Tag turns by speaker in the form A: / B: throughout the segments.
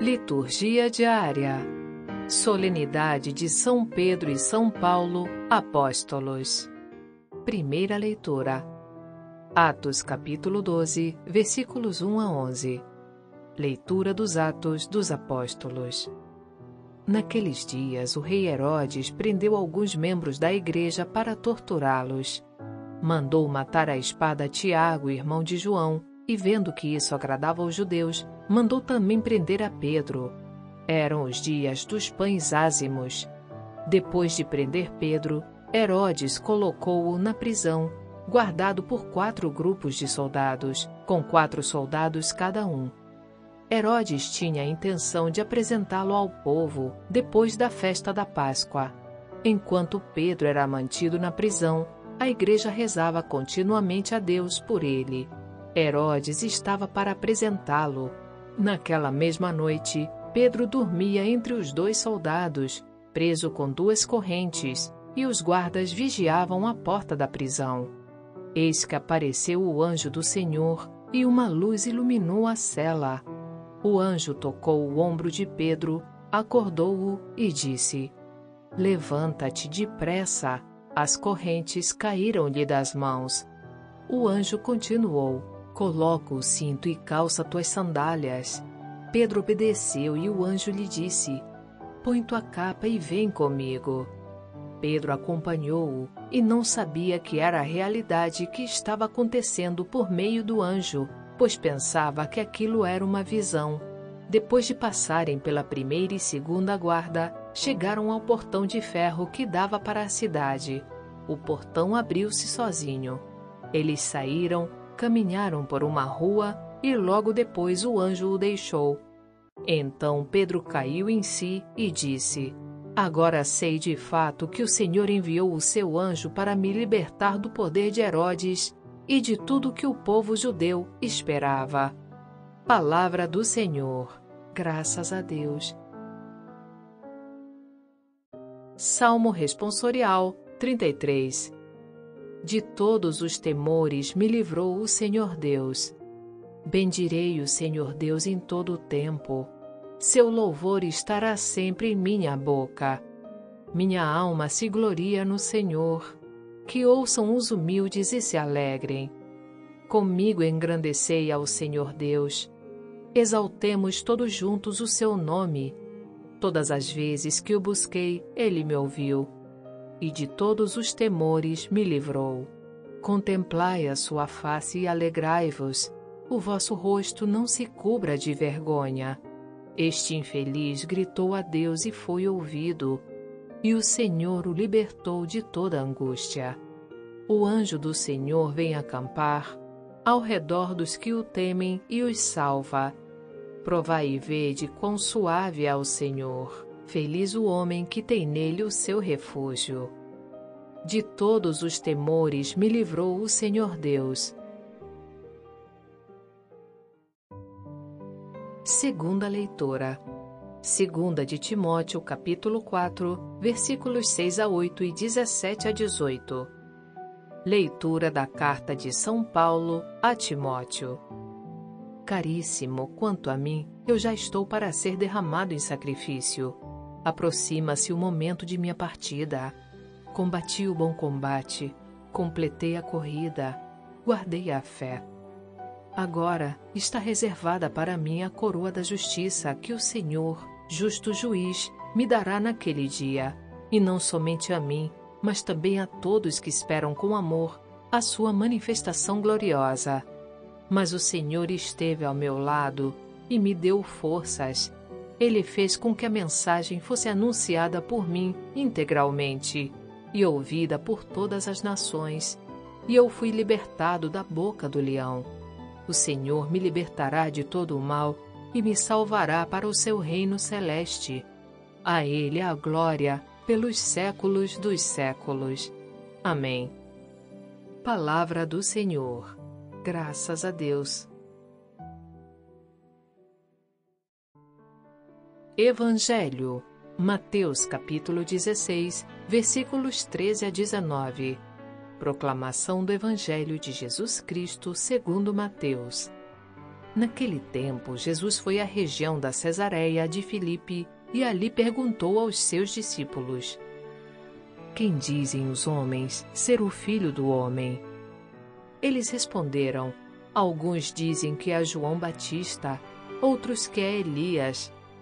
A: Liturgia diária. Solenidade de São Pedro e São Paulo, apóstolos. Primeira leitura. Atos capítulo 12, versículos 1 a 11. Leitura dos Atos dos Apóstolos. Naqueles dias, o rei Herodes prendeu alguns membros da igreja para torturá-los. Mandou matar a espada Tiago, irmão de João, e vendo que isso agradava aos judeus, mandou também prender a Pedro. Eram os dias dos pães ázimos. Depois de prender Pedro, Herodes colocou-o na prisão, guardado por quatro grupos de soldados, com quatro soldados cada um. Herodes tinha a intenção de apresentá-lo ao povo depois da festa da Páscoa. Enquanto Pedro era mantido na prisão, a igreja rezava continuamente a Deus por ele. Herodes estava para apresentá-lo. Naquela mesma noite, Pedro dormia entre os dois soldados, preso com duas correntes, e os guardas vigiavam a porta da prisão. Eis que apareceu o anjo do Senhor, e uma luz iluminou a cela. O anjo tocou o ombro de Pedro, acordou-o e disse: Levanta-te depressa. As correntes caíram-lhe das mãos. O anjo continuou: Coloca o cinto e calça tuas sandálias. Pedro obedeceu e o anjo lhe disse: Põe tua capa e vem comigo. Pedro acompanhou-o e não sabia que era a realidade que estava acontecendo por meio do anjo, pois pensava que aquilo era uma visão. Depois de passarem pela primeira e segunda guarda, chegaram ao portão de ferro que dava para a cidade. O portão abriu-se sozinho. Eles saíram caminharam por uma rua e logo depois o anjo o deixou. Então Pedro caiu em si e disse: Agora sei de fato que o Senhor enviou o seu anjo para me libertar do poder de Herodes e de tudo que o povo judeu esperava. Palavra do Senhor. Graças a Deus. Salmo Responsorial 33 de todos os temores me livrou o Senhor Deus. Bendirei o Senhor Deus em todo o tempo. Seu louvor estará sempre em minha boca. Minha alma se gloria no Senhor. Que ouçam os humildes e se alegrem. Comigo engrandecei ao Senhor Deus. Exaltemos todos juntos o seu nome. Todas as vezes que o busquei, ele me ouviu e de todos os temores me livrou. Contemplai a sua face e alegrai-vos, o vosso rosto não se cubra de vergonha. Este infeliz gritou a Deus e foi ouvido, e o Senhor o libertou de toda angústia. O anjo do Senhor vem acampar ao redor dos que o temem e os salva. Provai e vede quão suave é o Senhor Feliz o homem que tem nele o seu refúgio. De todos os temores me livrou o Senhor Deus. Segunda leitura. Segunda de Timóteo, capítulo 4, versículos 6 a 8 e 17 a 18. Leitura da carta de São Paulo a Timóteo. Caríssimo, quanto a mim, eu já estou para ser derramado em sacrifício Aproxima-se o momento de minha partida. Combati o bom combate, completei a corrida, guardei a fé. Agora está reservada para mim a coroa da justiça que o Senhor, justo juiz, me dará naquele dia, e não somente a mim, mas também a todos que esperam com amor a sua manifestação gloriosa. Mas o Senhor esteve ao meu lado e me deu forças ele fez com que a mensagem fosse anunciada por mim integralmente e ouvida por todas as nações, e eu fui libertado da boca do leão. O Senhor me libertará de todo o mal e me salvará para o seu reino celeste. A Ele a glória pelos séculos dos séculos. Amém. Palavra do Senhor. Graças a Deus. Evangelho, Mateus capítulo 16, versículos 13 a 19. Proclamação do Evangelho de Jesus Cristo segundo Mateus. Naquele tempo, Jesus foi à região da Cesareia de Filipe e ali perguntou aos seus discípulos: Quem dizem os homens ser o filho do homem? Eles responderam: Alguns dizem que é João Batista, outros que é Elias,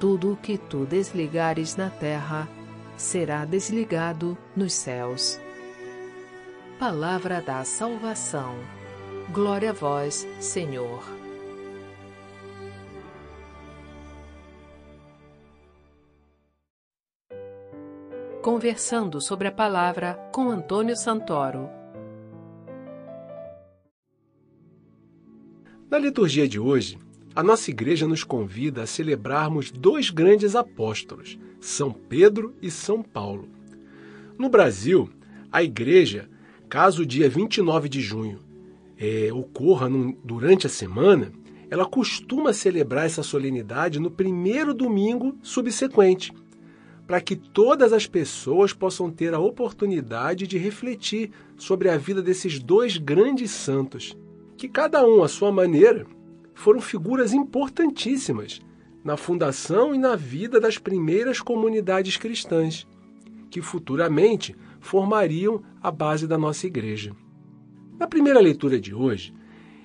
A: Tudo o que tu desligares na terra será desligado nos céus. Palavra da salvação. Glória a vós, Senhor. Conversando sobre a palavra com Antônio Santoro.
B: Na liturgia de hoje, a nossa igreja nos convida a celebrarmos dois grandes apóstolos, São Pedro e São Paulo. No Brasil, a igreja, caso o dia 29 de junho é, ocorra num, durante a semana, ela costuma celebrar essa solenidade no primeiro domingo subsequente, para que todas as pessoas possam ter a oportunidade de refletir sobre a vida desses dois grandes santos, que cada um à sua maneira foram figuras importantíssimas na fundação e na vida das primeiras comunidades cristãs, que futuramente formariam a base da nossa igreja. Na primeira leitura de hoje,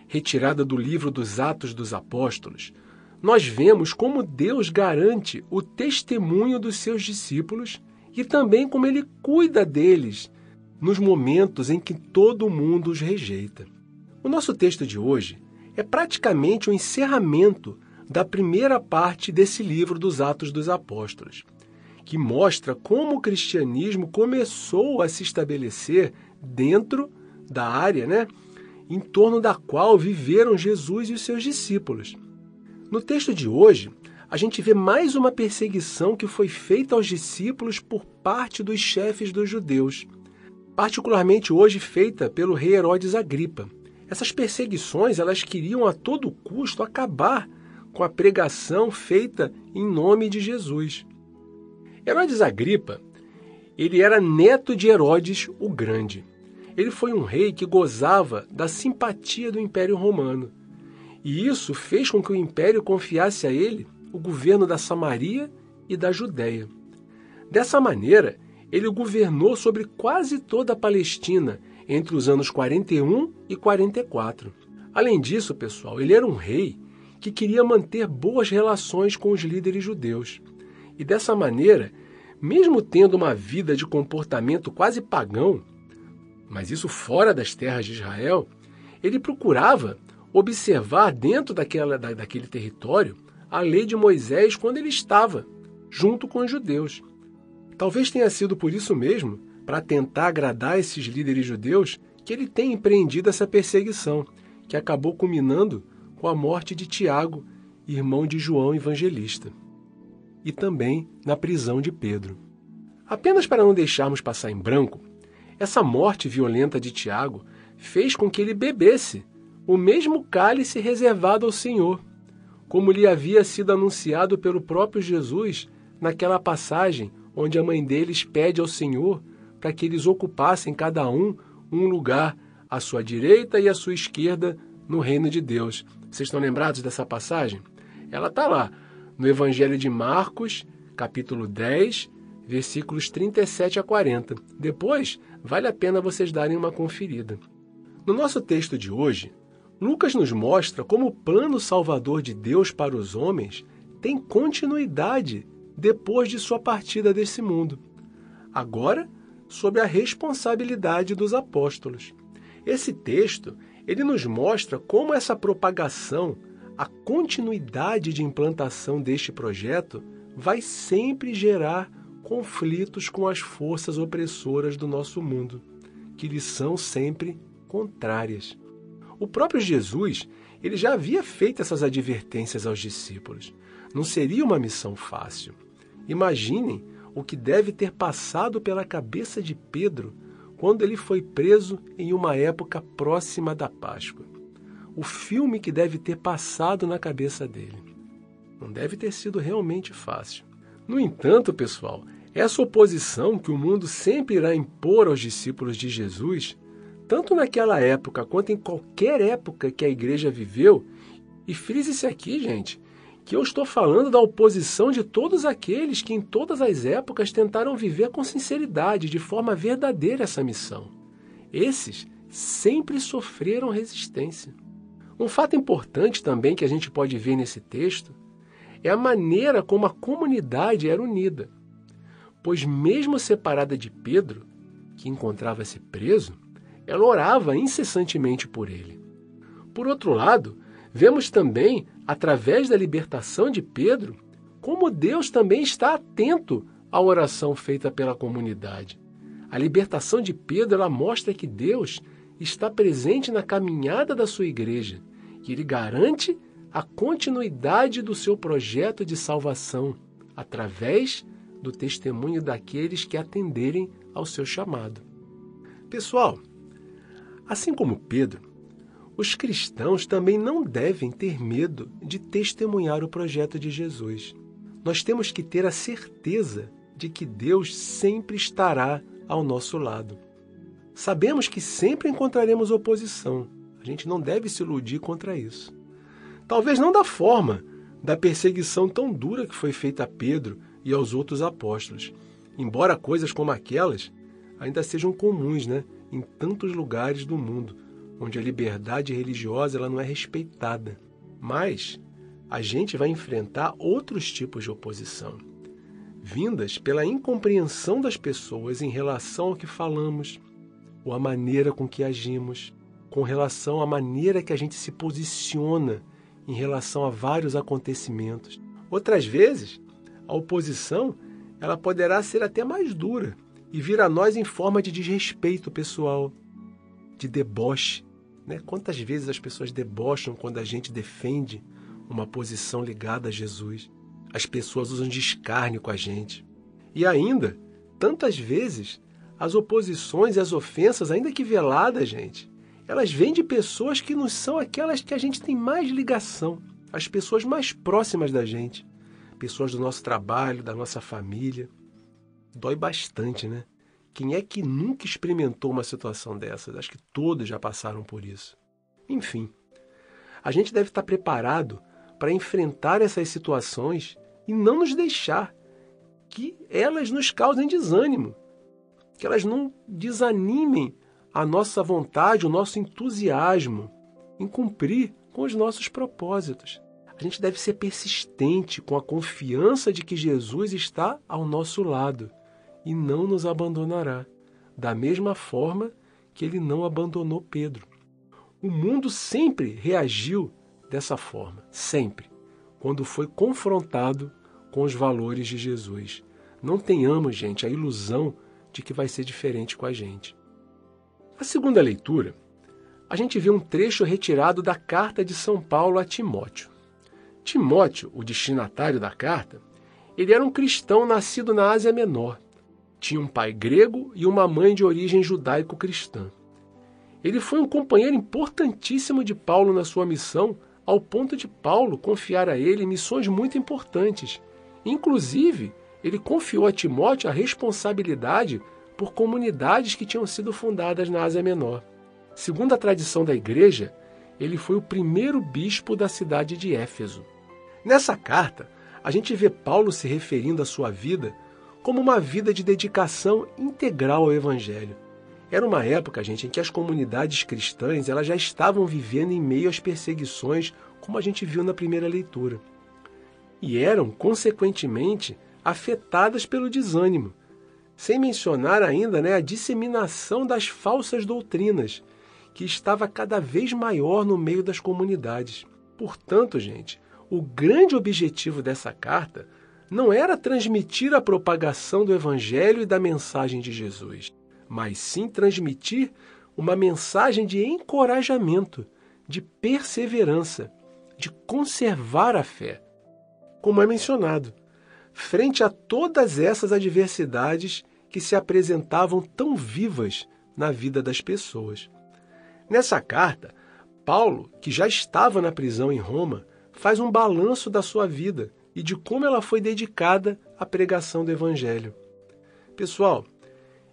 B: retirada do livro dos Atos dos Apóstolos, nós vemos como Deus garante o testemunho dos seus discípulos e também como ele cuida deles nos momentos em que todo mundo os rejeita. O nosso texto de hoje é praticamente o encerramento da primeira parte desse livro dos Atos dos Apóstolos, que mostra como o cristianismo começou a se estabelecer dentro da área, né, em torno da qual viveram Jesus e os seus discípulos. No texto de hoje, a gente vê mais uma perseguição que foi feita aos discípulos por parte dos chefes dos judeus, particularmente hoje feita pelo rei Herodes Agripa, essas perseguições, elas queriam a todo custo acabar com a pregação feita em nome de Jesus. Herodes Agripa, ele era neto de Herodes o Grande. Ele foi um rei que gozava da simpatia do Império Romano. E isso fez com que o império confiasse a ele o governo da Samaria e da Judéia. Dessa maneira, ele governou sobre quase toda a Palestina entre os anos 41 e 44. Além disso, pessoal, ele era um rei que queria manter boas relações com os líderes judeus. E dessa maneira, mesmo tendo uma vida de comportamento quase pagão, mas isso fora das terras de Israel, ele procurava observar dentro daquela, da, daquele território a lei de Moisés quando ele estava junto com os judeus. Talvez tenha sido por isso mesmo para tentar agradar esses líderes judeus que ele tem empreendido essa perseguição, que acabou culminando com a morte de Tiago, irmão de João Evangelista, e também na prisão de Pedro. Apenas para não deixarmos passar em branco, essa morte violenta de Tiago fez com que ele bebesse o mesmo cálice reservado ao Senhor, como lhe havia sido anunciado pelo próprio Jesus naquela passagem onde a mãe deles pede ao Senhor para que eles ocupassem cada um um lugar à sua direita e à sua esquerda no reino de Deus. Vocês estão lembrados dessa passagem? Ela está lá no Evangelho de Marcos, capítulo 10, versículos 37 a 40. Depois, vale a pena vocês darem uma conferida. No nosso texto de hoje, Lucas nos mostra como o plano salvador de Deus para os homens tem continuidade depois de sua partida desse mundo. agora sob a responsabilidade dos apóstolos. Esse texto, ele nos mostra como essa propagação, a continuidade de implantação deste projeto vai sempre gerar conflitos com as forças opressoras do nosso mundo, que lhe são sempre contrárias. O próprio Jesus, ele já havia feito essas advertências aos discípulos. Não seria uma missão fácil. Imaginem o que deve ter passado pela cabeça de Pedro quando ele foi preso em uma época próxima da Páscoa. O filme que deve ter passado na cabeça dele. Não deve ter sido realmente fácil. No entanto, pessoal, essa oposição que o mundo sempre irá impor aos discípulos de Jesus, tanto naquela época quanto em qualquer época que a igreja viveu, e frise-se aqui, gente, que eu estou falando da oposição de todos aqueles que em todas as épocas tentaram viver com sinceridade, de forma verdadeira, essa missão. Esses sempre sofreram resistência. Um fato importante também que a gente pode ver nesse texto é a maneira como a comunidade era unida. Pois, mesmo separada de Pedro, que encontrava-se preso, ela orava incessantemente por ele. Por outro lado, vemos também através da libertação de Pedro, como Deus também está atento à oração feita pela comunidade. A libertação de Pedro ela mostra que Deus está presente na caminhada da sua igreja e ele garante a continuidade do seu projeto de salvação através do testemunho daqueles que atenderem ao seu chamado. Pessoal, assim como Pedro, os cristãos também não devem ter medo de testemunhar o projeto de Jesus. Nós temos que ter a certeza de que Deus sempre estará ao nosso lado. Sabemos que sempre encontraremos oposição. A gente não deve se iludir contra isso. Talvez não da forma da perseguição tão dura que foi feita a Pedro e aos outros apóstolos, embora coisas como aquelas ainda sejam comuns, né, em tantos lugares do mundo onde a liberdade religiosa ela não é respeitada. Mas a gente vai enfrentar outros tipos de oposição, vindas pela incompreensão das pessoas em relação ao que falamos, ou a maneira com que agimos, com relação à maneira que a gente se posiciona em relação a vários acontecimentos. Outras vezes, a oposição ela poderá ser até mais dura e vir a nós em forma de desrespeito pessoal, de deboche. Né? Quantas vezes as pessoas debocham quando a gente defende uma posição ligada a Jesus? As pessoas usam de escárnio com a gente. E ainda, tantas vezes, as oposições e as ofensas, ainda que veladas, gente, elas vêm de pessoas que não são aquelas que a gente tem mais ligação, as pessoas mais próximas da gente, pessoas do nosso trabalho, da nossa família. Dói bastante, né? Quem é que nunca experimentou uma situação dessas? Acho que todos já passaram por isso. Enfim, a gente deve estar preparado para enfrentar essas situações e não nos deixar que elas nos causem desânimo, que elas não desanimem a nossa vontade, o nosso entusiasmo em cumprir com os nossos propósitos. A gente deve ser persistente com a confiança de que Jesus está ao nosso lado e não nos abandonará, da mesma forma que ele não abandonou Pedro. O mundo sempre reagiu dessa forma, sempre, quando foi confrontado com os valores de Jesus. Não tenhamos, gente, a ilusão de que vai ser diferente com a gente. A segunda leitura, a gente vê um trecho retirado da carta de São Paulo a Timóteo. Timóteo, o destinatário da carta, ele era um cristão nascido na Ásia Menor tinha um pai grego e uma mãe de origem judaico-cristã. Ele foi um companheiro importantíssimo de Paulo na sua missão, ao ponto de Paulo confiar a ele missões muito importantes. Inclusive, ele confiou a Timóteo a responsabilidade por comunidades que tinham sido fundadas na Ásia Menor. Segundo a tradição da igreja, ele foi o primeiro bispo da cidade de Éfeso. Nessa carta, a gente vê Paulo se referindo à sua vida como uma vida de dedicação integral ao Evangelho. Era uma época, gente, em que as comunidades cristãs elas já estavam vivendo em meio às perseguições, como a gente viu na primeira leitura. E eram, consequentemente, afetadas pelo desânimo, Sem mencionar ainda né, a disseminação das falsas doutrinas, que estava cada vez maior no meio das comunidades. Portanto, gente, o grande objetivo dessa carta não era transmitir a propagação do Evangelho e da mensagem de Jesus, mas sim transmitir uma mensagem de encorajamento, de perseverança, de conservar a fé. Como é mencionado, frente a todas essas adversidades que se apresentavam tão vivas na vida das pessoas. Nessa carta, Paulo, que já estava na prisão em Roma, faz um balanço da sua vida e de como ela foi dedicada à pregação do Evangelho. Pessoal,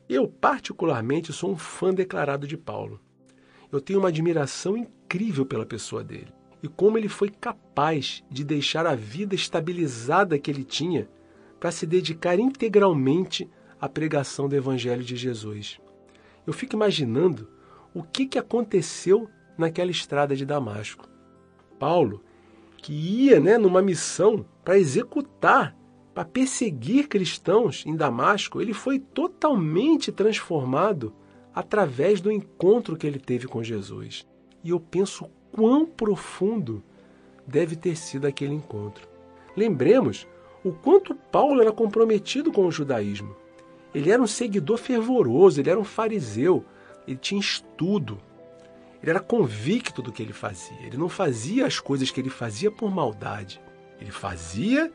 B: eu particularmente sou um fã declarado de Paulo. Eu tenho uma admiração incrível pela pessoa dele e como ele foi capaz de deixar a vida estabilizada que ele tinha para se dedicar integralmente à pregação do Evangelho de Jesus. Eu fico imaginando o que, que aconteceu naquela estrada de Damasco. Paulo, que ia né, numa missão para executar, para perseguir cristãos em Damasco, ele foi totalmente transformado através do encontro que ele teve com Jesus. E eu penso quão profundo deve ter sido aquele encontro. Lembremos o quanto Paulo era comprometido com o judaísmo. Ele era um seguidor fervoroso, ele era um fariseu, ele tinha estudo, ele era convicto do que ele fazia. Ele não fazia as coisas que ele fazia por maldade. Ele fazia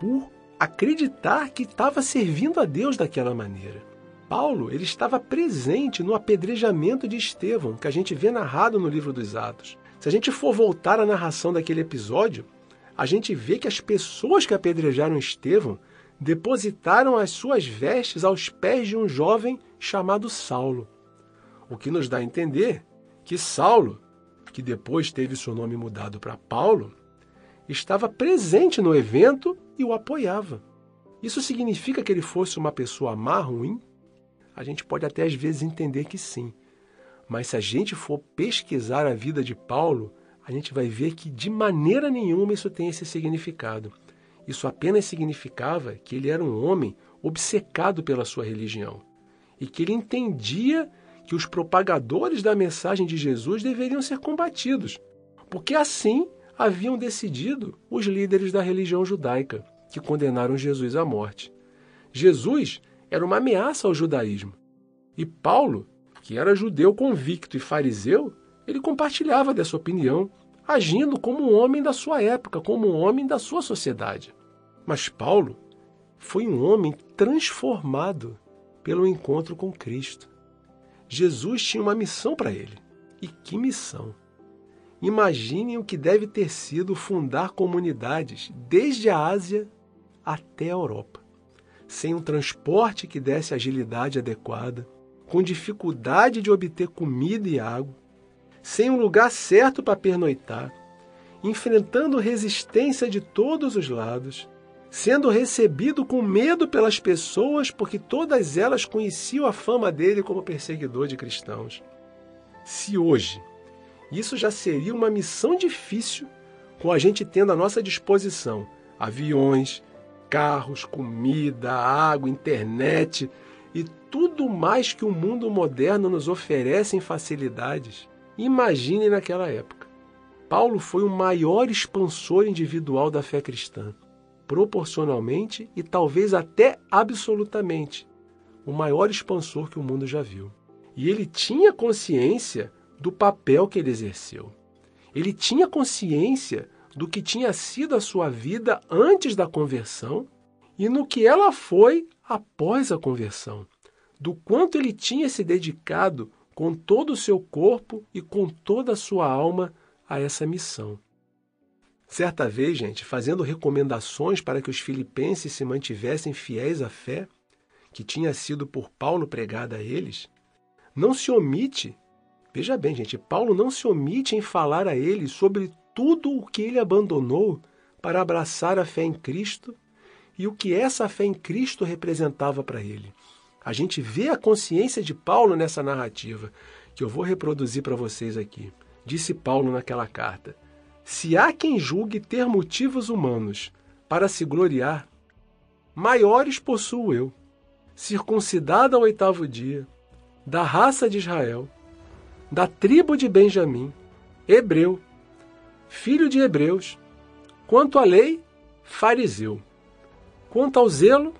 B: por acreditar que estava servindo a Deus daquela maneira. Paulo ele estava presente no apedrejamento de Estevão, que a gente vê narrado no livro dos Atos. Se a gente for voltar à narração daquele episódio, a gente vê que as pessoas que apedrejaram Estevão depositaram as suas vestes aos pés de um jovem chamado Saulo. O que nos dá a entender que Saulo, que depois teve seu nome mudado para Paulo, estava presente no evento e o apoiava. Isso significa que ele fosse uma pessoa má, ruim? a gente pode até às vezes entender que sim. Mas se a gente for pesquisar a vida de Paulo, a gente vai ver que de maneira nenhuma isso tem esse significado. Isso apenas significava que ele era um homem obcecado pela sua religião e que ele entendia que os propagadores da mensagem de Jesus deveriam ser combatidos, porque assim haviam decidido os líderes da religião judaica, que condenaram Jesus à morte. Jesus era uma ameaça ao judaísmo. E Paulo, que era judeu convicto e fariseu, ele compartilhava dessa opinião, agindo como um homem da sua época, como um homem da sua sociedade. Mas Paulo foi um homem transformado pelo encontro com Cristo. Jesus tinha uma missão para ele. E que missão! Imaginem o que deve ter sido fundar comunidades desde a Ásia até a Europa sem um transporte que desse agilidade adequada, com dificuldade de obter comida e água, sem um lugar certo para pernoitar, enfrentando resistência de todos os lados, sendo recebido com medo pelas pessoas porque todas elas conheciam a fama dele como perseguidor de cristãos. Se hoje isso já seria uma missão difícil, com a gente tendo à nossa disposição aviões, carros, comida, água, internet e tudo mais que o mundo moderno nos oferece em facilidades. Imagine naquela época. Paulo foi o maior expansor individual da fé cristã, proporcionalmente e talvez até absolutamente, o maior expansor que o mundo já viu. E ele tinha consciência do papel que ele exerceu. Ele tinha consciência do que tinha sido a sua vida antes da conversão e no que ela foi após a conversão, do quanto ele tinha se dedicado com todo o seu corpo e com toda a sua alma a essa missão. Certa vez, gente, fazendo recomendações para que os filipenses se mantivessem fiéis à fé, que tinha sido por Paulo pregada a eles, não se omite, veja bem, gente, Paulo não se omite em falar a eles sobre tudo o que ele abandonou para abraçar a fé em Cristo e o que essa fé em Cristo representava para ele. A gente vê a consciência de Paulo nessa narrativa, que eu vou reproduzir para vocês aqui. Disse Paulo naquela carta: Se há quem julgue ter motivos humanos para se gloriar, maiores possuo eu. circuncidado ao oitavo dia, da raça de Israel, da tribo de Benjamim, hebreu, filho de hebreus, quanto à lei, fariseu, quanto ao zelo,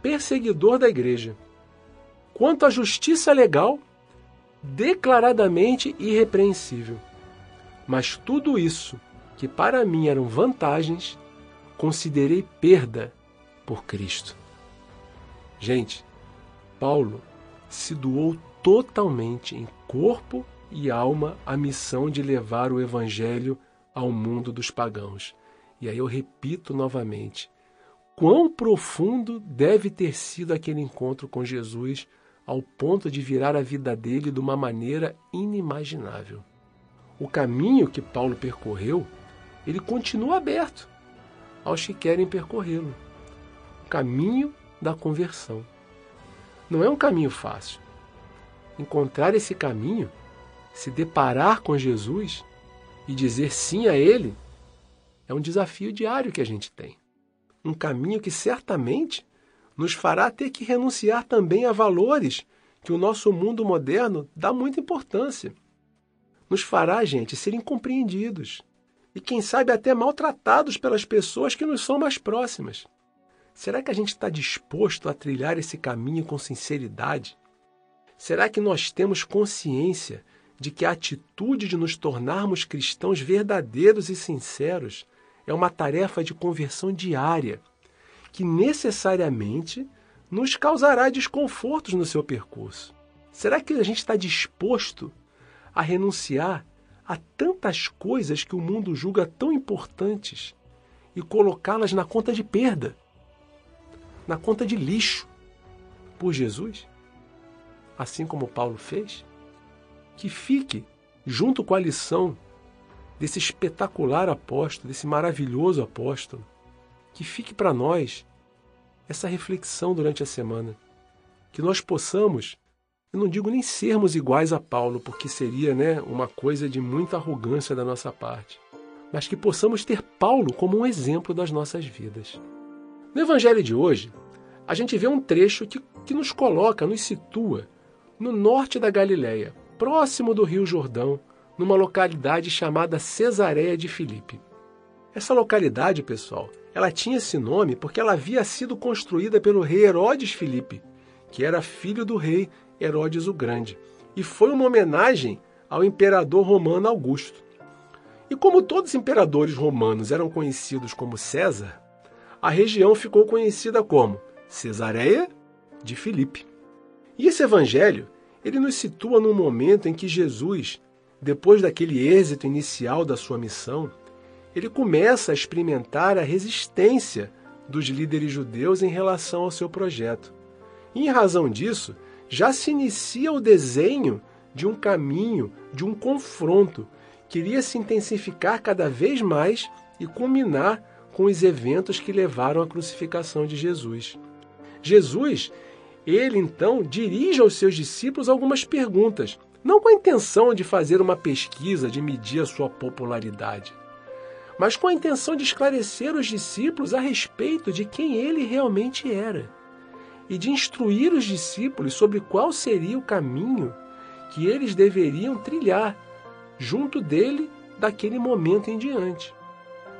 B: perseguidor da igreja, quanto à justiça legal, declaradamente irrepreensível. Mas tudo isso, que para mim eram vantagens, considerei perda por Cristo. Gente, Paulo se doou totalmente em corpo e alma à missão de levar o evangelho ao mundo dos pagãos. E aí eu repito novamente: quão profundo deve ter sido aquele encontro com Jesus ao ponto de virar a vida dele de uma maneira inimaginável. O caminho que Paulo percorreu, ele continua aberto aos que querem percorrê-lo. O caminho da conversão. Não é um caminho fácil. Encontrar esse caminho, se deparar com Jesus e dizer sim a Ele, é um desafio diário que a gente tem. Um caminho que certamente nos fará ter que renunciar também a valores que o nosso mundo moderno dá muita importância. Nos fará, gente, ser incompreendidos e, quem sabe, até maltratados pelas pessoas que nos são mais próximas. Será que a gente está disposto a trilhar esse caminho com sinceridade? Será que nós temos consciência de que a atitude de nos tornarmos cristãos verdadeiros e sinceros é uma tarefa de conversão diária, que necessariamente nos causará desconfortos no seu percurso? Será que a gente está disposto a renunciar a tantas coisas que o mundo julga tão importantes e colocá-las na conta de perda, na conta de lixo, por Jesus? Assim como Paulo fez? Que fique junto com a lição desse espetacular apóstolo, desse maravilhoso apóstolo, que fique para nós essa reflexão durante a semana. Que nós possamos, eu não digo nem sermos iguais a Paulo, porque seria né, uma coisa de muita arrogância da nossa parte, mas que possamos ter Paulo como um exemplo das nossas vidas. No Evangelho de hoje, a gente vê um trecho que, que nos coloca, nos situa no norte da Galileia, próximo do Rio Jordão, numa localidade chamada Cesareia de Filipe. Essa localidade, pessoal, ela tinha esse nome porque ela havia sido construída pelo rei Herodes Filipe, que era filho do rei Herodes o Grande, e foi uma homenagem ao imperador romano Augusto. E como todos os imperadores romanos eram conhecidos como César, a região ficou conhecida como Cesareia de Filipe. E esse evangelho, ele nos situa num momento em que Jesus depois daquele êxito inicial da sua missão, ele começa a experimentar a resistência dos líderes judeus em relação ao seu projeto. E, em razão disso, já se inicia o desenho de um caminho, de um confronto, que iria se intensificar cada vez mais e culminar com os eventos que levaram à crucificação de Jesus. Jesus, ele então dirige aos seus discípulos algumas perguntas não com a intenção de fazer uma pesquisa de medir a sua popularidade, mas com a intenção de esclarecer os discípulos a respeito de quem ele realmente era e de instruir os discípulos sobre qual seria o caminho que eles deveriam trilhar junto dele daquele momento em diante.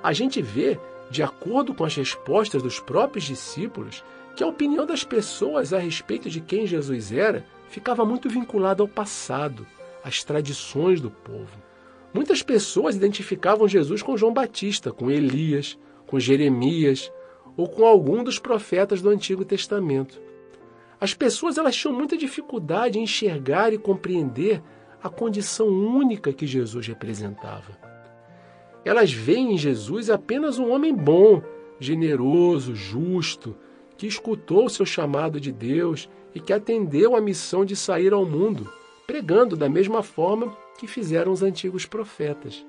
B: A gente vê, de acordo com as respostas dos próprios discípulos, que a opinião das pessoas a respeito de quem Jesus era ficava muito vinculado ao passado, às tradições do povo. Muitas pessoas identificavam Jesus com João Batista, com Elias, com Jeremias ou com algum dos profetas do Antigo Testamento. As pessoas elas tinham muita dificuldade em enxergar e compreender a condição única que Jesus representava. Elas veem em Jesus apenas um homem bom, generoso, justo, que escutou o seu chamado de Deus e que atendeu à missão de sair ao mundo, pregando da mesma forma que fizeram os antigos profetas.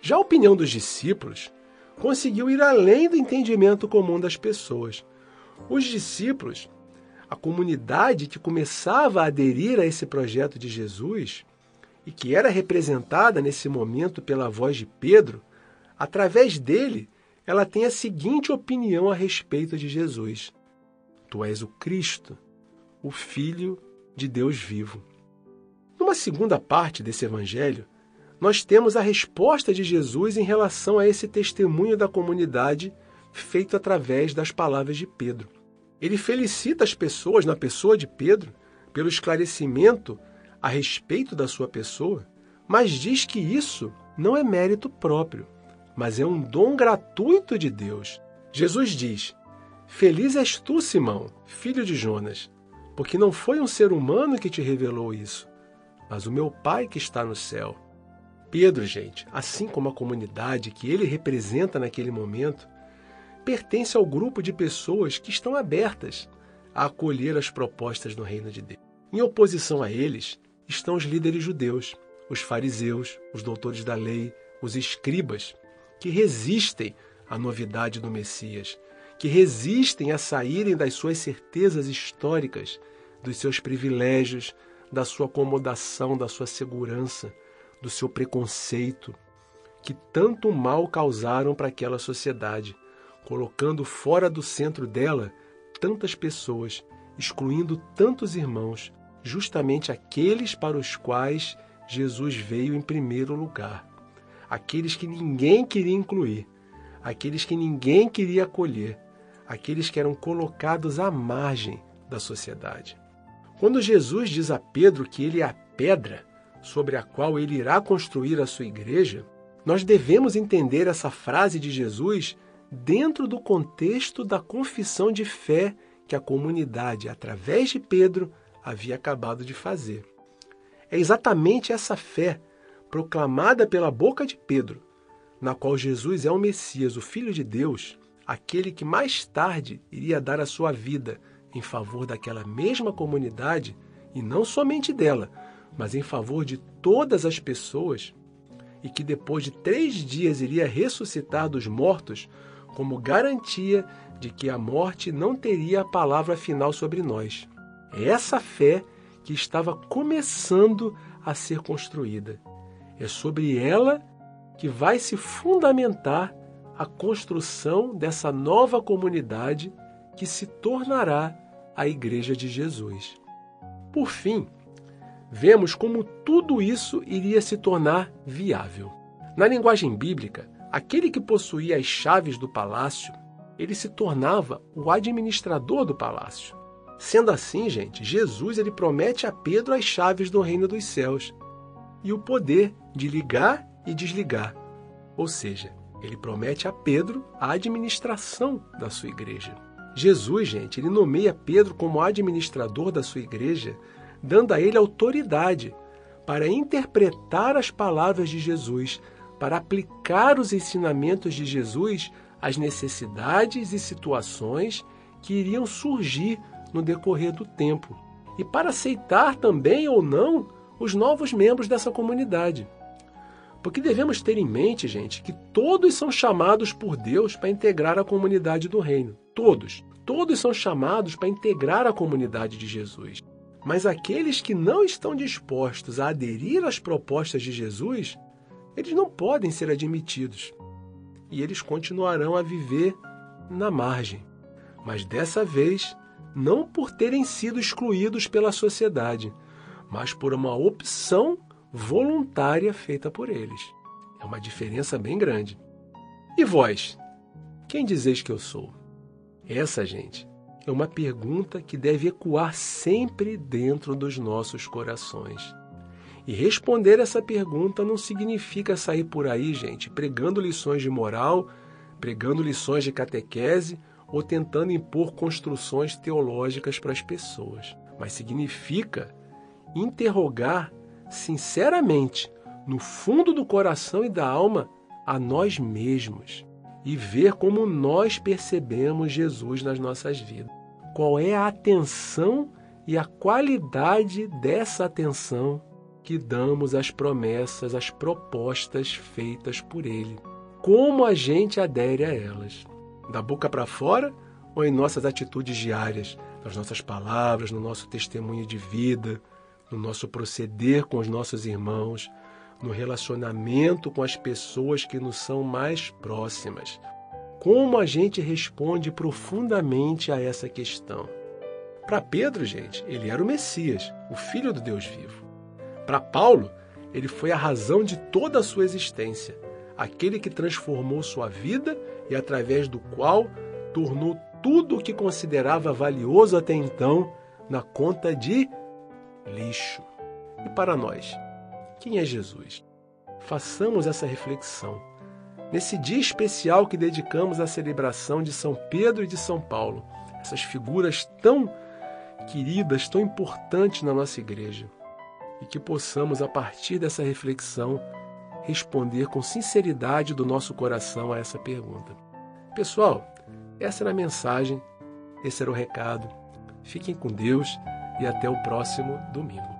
B: Já a opinião dos discípulos conseguiu ir além do entendimento comum das pessoas. Os discípulos, a comunidade que começava a aderir a esse projeto de Jesus e que era representada nesse momento pela voz de Pedro, através dele, ela tem a seguinte opinião a respeito de Jesus: Tu és o Cristo, o Filho de Deus vivo. Numa segunda parte desse evangelho, nós temos a resposta de Jesus em relação a esse testemunho da comunidade feito através das palavras de Pedro. Ele felicita as pessoas na pessoa de Pedro pelo esclarecimento a respeito da sua pessoa, mas diz que isso não é mérito próprio, mas é um dom gratuito de Deus. Jesus diz: Feliz és tu, Simão, filho de Jonas, porque não foi um ser humano que te revelou isso, mas o meu Pai que está no céu. Pedro, gente, assim como a comunidade que ele representa naquele momento, pertence ao grupo de pessoas que estão abertas a acolher as propostas do reino de Deus. Em oposição a eles estão os líderes judeus, os fariseus, os doutores da lei, os escribas, que resistem à novidade do Messias, que resistem a saírem das suas certezas históricas, dos seus privilégios, da sua acomodação, da sua segurança, do seu preconceito, que tanto mal causaram para aquela sociedade, colocando fora do centro dela tantas pessoas, excluindo tantos irmãos, justamente aqueles para os quais Jesus veio em primeiro lugar, aqueles que ninguém queria incluir, aqueles que ninguém queria acolher, aqueles que eram colocados à margem da sociedade. Quando Jesus diz a Pedro que ele é a pedra sobre a qual ele irá construir a sua igreja, nós devemos entender essa frase de Jesus dentro do contexto da confissão de fé que a comunidade, através de Pedro, havia acabado de fazer. É exatamente essa fé, proclamada pela boca de Pedro, na qual Jesus é o Messias, o Filho de Deus, aquele que mais tarde iria dar a sua vida em favor daquela mesma comunidade, e não somente dela, mas em favor de todas as pessoas, e que depois de três dias iria ressuscitar dos mortos, como garantia de que a morte não teria a palavra final sobre nós. É essa fé que estava começando a ser construída. É sobre ela que vai se fundamentar a construção dessa nova comunidade que se tornará a Igreja de Jesus. Por fim, vemos como tudo isso iria se tornar viável. Na linguagem bíblica, aquele que possuía as chaves do palácio, ele se tornava o administrador do palácio. Sendo assim, gente, Jesus ele promete a Pedro as chaves do reino dos céus e o poder de ligar e desligar. Ou seja, ele promete a Pedro a administração da sua igreja. Jesus, gente, ele nomeia Pedro como administrador da sua igreja, dando a ele autoridade para interpretar as palavras de Jesus, para aplicar os ensinamentos de Jesus às necessidades e situações que iriam surgir no decorrer do tempo e para aceitar também ou não os novos membros dessa comunidade. Porque devemos ter em mente, gente, que todos são chamados por Deus para integrar a comunidade do reino. Todos. Todos são chamados para integrar a comunidade de Jesus. Mas aqueles que não estão dispostos a aderir às propostas de Jesus, eles não podem ser admitidos. E eles continuarão a viver na margem. Mas dessa vez, não por terem sido excluídos pela sociedade, mas por uma opção voluntária feita por eles. É uma diferença bem grande. E vós? Quem dizeis que eu sou? Essa, gente, é uma pergunta que deve ecoar sempre dentro dos nossos corações. E responder essa pergunta não significa sair por aí, gente, pregando lições de moral, pregando lições de catequese ou tentando impor construções teológicas para as pessoas, mas significa interrogar sinceramente, no fundo do coração e da alma, a nós mesmos e ver como nós percebemos Jesus nas nossas vidas. Qual é a atenção e a qualidade dessa atenção que damos às promessas, às propostas feitas por Ele? Como a gente adere a elas? da boca para fora ou em nossas atitudes diárias, nas nossas palavras, no nosso testemunho de vida, no nosso proceder com os nossos irmãos, no relacionamento com as pessoas que nos são mais próximas. Como a gente responde profundamente a essa questão? Para Pedro, gente, ele era o Messias, o Filho do Deus vivo. Para Paulo, ele foi a razão de toda a sua existência, aquele que transformou sua vida e através do qual tornou tudo o que considerava valioso até então na conta de lixo. E para nós, quem é Jesus? Façamos essa reflexão. Nesse dia especial que dedicamos à celebração de São Pedro e de São Paulo, essas figuras tão queridas, tão importantes na nossa igreja, e que possamos, a partir dessa reflexão, responder com sinceridade do nosso coração a essa pergunta. Pessoal, essa era a mensagem, esse era o recado. Fiquem com Deus e até o próximo domingo.